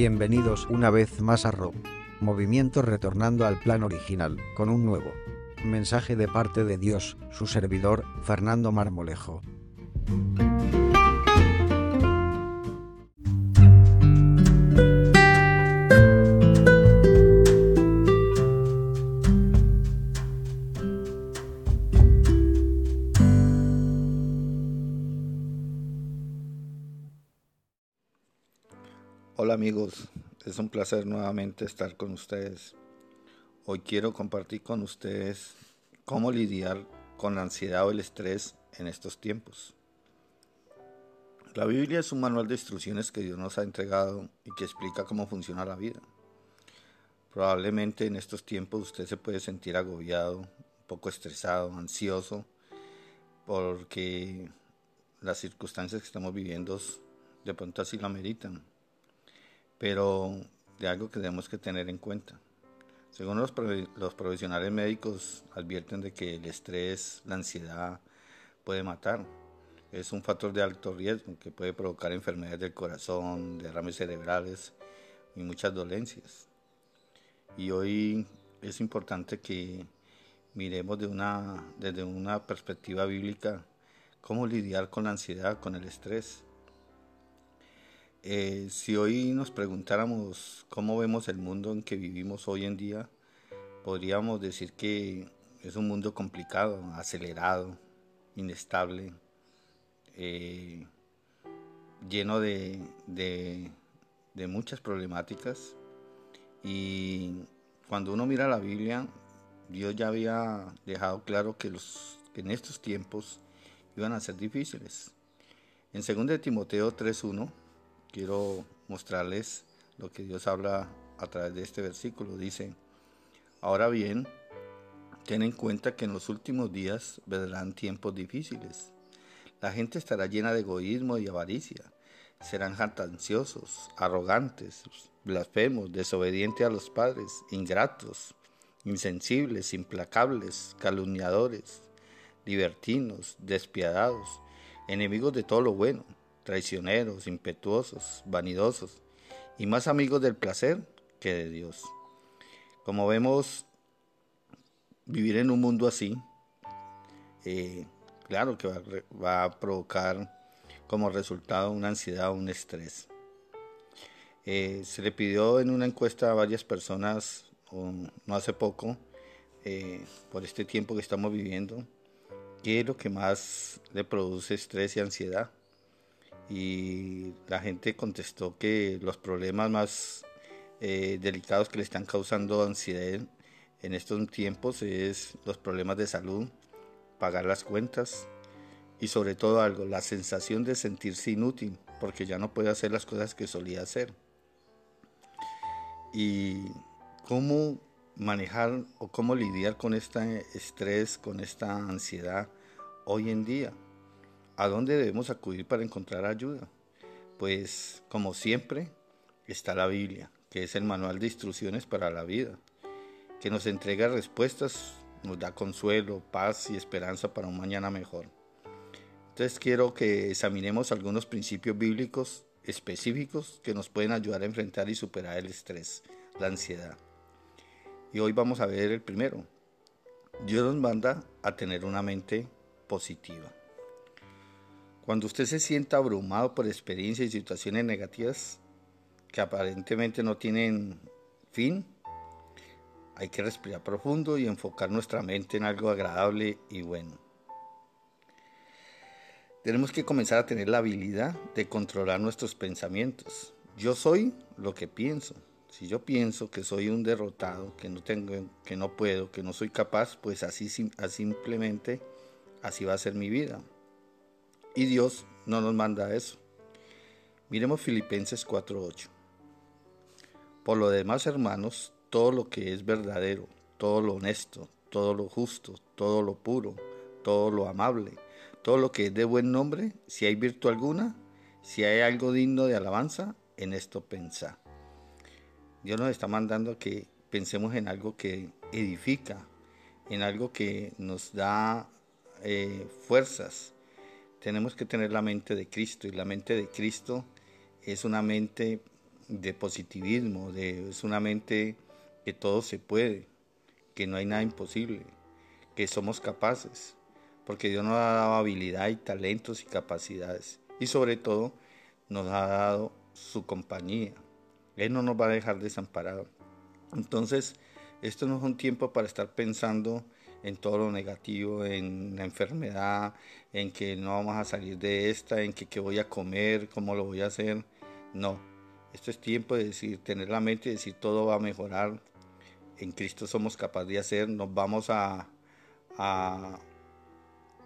Bienvenidos una vez más a Rob. Movimiento retornando al plan original, con un nuevo mensaje de parte de Dios, su servidor, Fernando Marmolejo. Hola amigos, es un placer nuevamente estar con ustedes. Hoy quiero compartir con ustedes cómo lidiar con la ansiedad o el estrés en estos tiempos. La Biblia es un manual de instrucciones que Dios nos ha entregado y que explica cómo funciona la vida. Probablemente en estos tiempos usted se puede sentir agobiado, un poco estresado, ansioso, porque las circunstancias que estamos viviendo de pronto así lo ameritan pero de algo que tenemos que tener en cuenta. Según los, los profesionales médicos advierten de que el estrés, la ansiedad puede matar. Es un factor de alto riesgo que puede provocar enfermedades del corazón, derrames cerebrales y muchas dolencias. Y hoy es importante que miremos de una, desde una perspectiva bíblica cómo lidiar con la ansiedad, con el estrés. Eh, si hoy nos preguntáramos cómo vemos el mundo en que vivimos hoy en día, podríamos decir que es un mundo complicado, acelerado, inestable, eh, lleno de, muchas problemáticas. Y cuando uno mira la Biblia, Dios ya había dejado claro que, en estos tiempos iban a ser difíciles. En 2 Timoteo 3.1 quiero mostrarles lo que Dios habla a través de este versículo. Dice, ahora bien, ten en cuenta que en los últimos días vendrán tiempos difíciles. La gente estará llena de egoísmo y avaricia. Serán jactanciosos, arrogantes, blasfemos, desobedientes a los padres, ingratos, insensibles, implacables, calumniadores, libertinos, despiadados, enemigos de todo lo bueno traicioneros, impetuosos, vanidosos y más amigos del placer que de Dios. Como vemos, vivir en un mundo así, eh, claro que va, a provocar como resultado una ansiedad, un estrés. Eh, se le pidió en una encuesta a varias personas, no hace poco, eh, por este tiempo que estamos viviendo, qué es lo que más le produce estrés y ansiedad y la gente contestó que los problemas más eh, delicados que le están causando ansiedad en estos tiempos es los problemas de salud, pagar las cuentas y sobre todo algo, la sensación de sentirse inútil porque ya no puede hacer las cosas que solía hacer. Y cómo manejar o cómo lidiar con este estrés, con esta ansiedad hoy en día. ¿A dónde debemos acudir para encontrar ayuda? Pues como siempre está la Biblia, que es el manual de instrucciones para la vida, que nos entrega respuestas, nos da consuelo, paz y esperanza para un mañana mejor. Entonces quiero que examinemos algunos principios bíblicos específicos que nos pueden ayudar a enfrentar y superar el estrés, la ansiedad. Y hoy vamos a ver el primero. Dios nos manda a tener una mente positiva. Cuando usted se sienta abrumado por experiencias y situaciones negativas que aparentemente no tienen fin, hay que respirar profundo y enfocar nuestra mente en algo agradable y bueno. Tenemos que comenzar a tener la habilidad de controlar nuestros pensamientos. Yo soy lo que pienso. Si yo pienso que soy un derrotado, que no tengo, que no puedo, que no soy capaz, pues así simplemente así va a ser mi vida. Y Dios no nos manda eso. Miremos Filipenses 4:8. Por lo demás, hermanos, todo lo que es verdadero, todo lo honesto, todo lo justo, todo lo puro, todo lo amable, todo lo que es de buen nombre, si hay virtud alguna, si hay algo digno de alabanza, en esto pensá. Dios nos está mandando que pensemos en algo que edifica, en algo que nos da eh, fuerzas, tenemos que tener la mente de Cristo y la mente de Cristo es una mente de positivismo, es una mente que todo se puede, que no hay nada imposible, que somos capaces, porque Dios nos ha dado habilidad y talentos y capacidades, y sobre todo nos ha dado su compañía. Él no nos va a dejar desamparados. Entonces, esto no es un tiempo para estar pensando en todo lo negativo, en la enfermedad, en que no vamos a salir de esta, en que qué voy a comer, cómo lo voy a hacer. No, esto es tiempo de decir, tener la mente y decir todo va a mejorar. En Cristo somos capaces de hacer, nos vamos a, a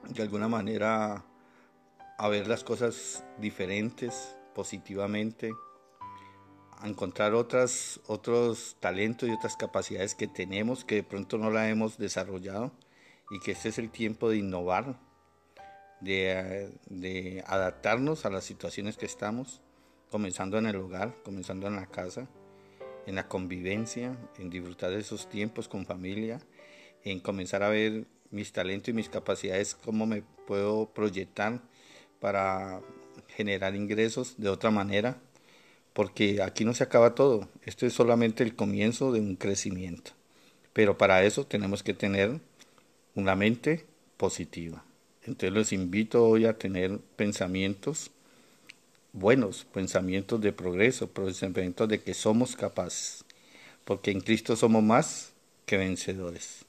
de alguna manera a ver las cosas diferentes, positivamente, encontrar otras, otros talentos y otras capacidades que tenemos que de pronto no la hemos desarrollado y que este es el tiempo de innovar, de, de adaptarnos a las situaciones que estamos, comenzando en el hogar, comenzando en la casa, en la convivencia, en disfrutar de esos tiempos con familia, en comenzar a ver mis talentos y mis capacidades, cómo me puedo proyectar para generar ingresos de otra manera, porque aquí no se acaba todo, esto es solamente el comienzo de un crecimiento, pero para eso tenemos que tener una mente positiva. Entonces los invito hoy a tener pensamientos buenos, pensamientos de progreso, pensamientos de que somos capaces, porque en Cristo somos más que vencedores.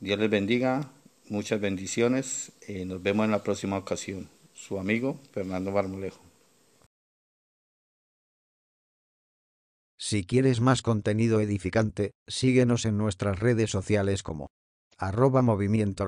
Dios les bendiga, muchas bendiciones, eh, nos vemos en la próxima ocasión su amigo Fernando Barmolejo. Si quieres más contenido edificante, síguenos en nuestras redes sociales como arroba movimiento